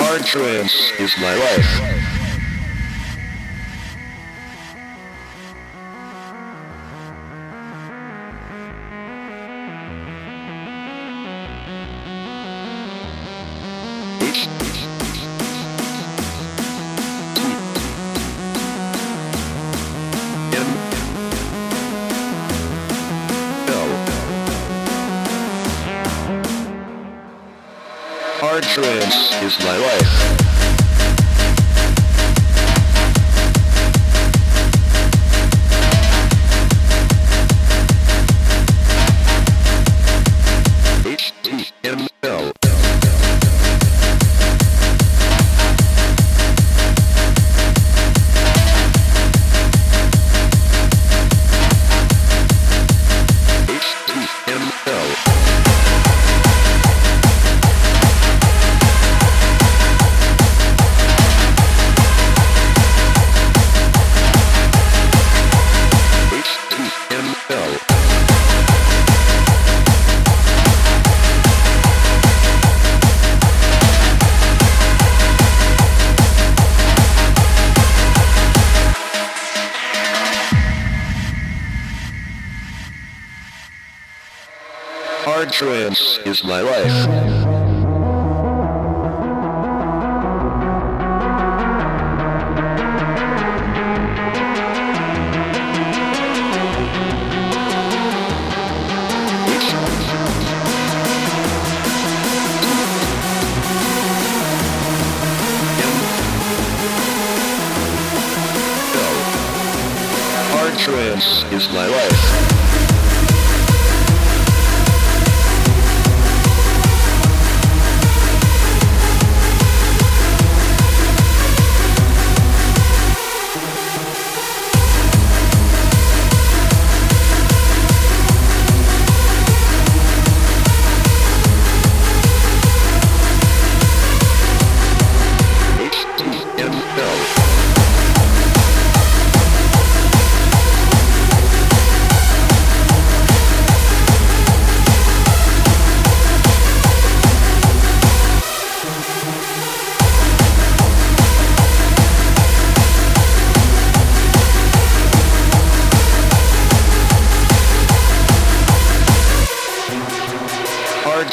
Hard trance is my life. Thank Hard trance is my life. Hard trance is my life. Trance is my life.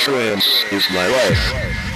Trance is my life.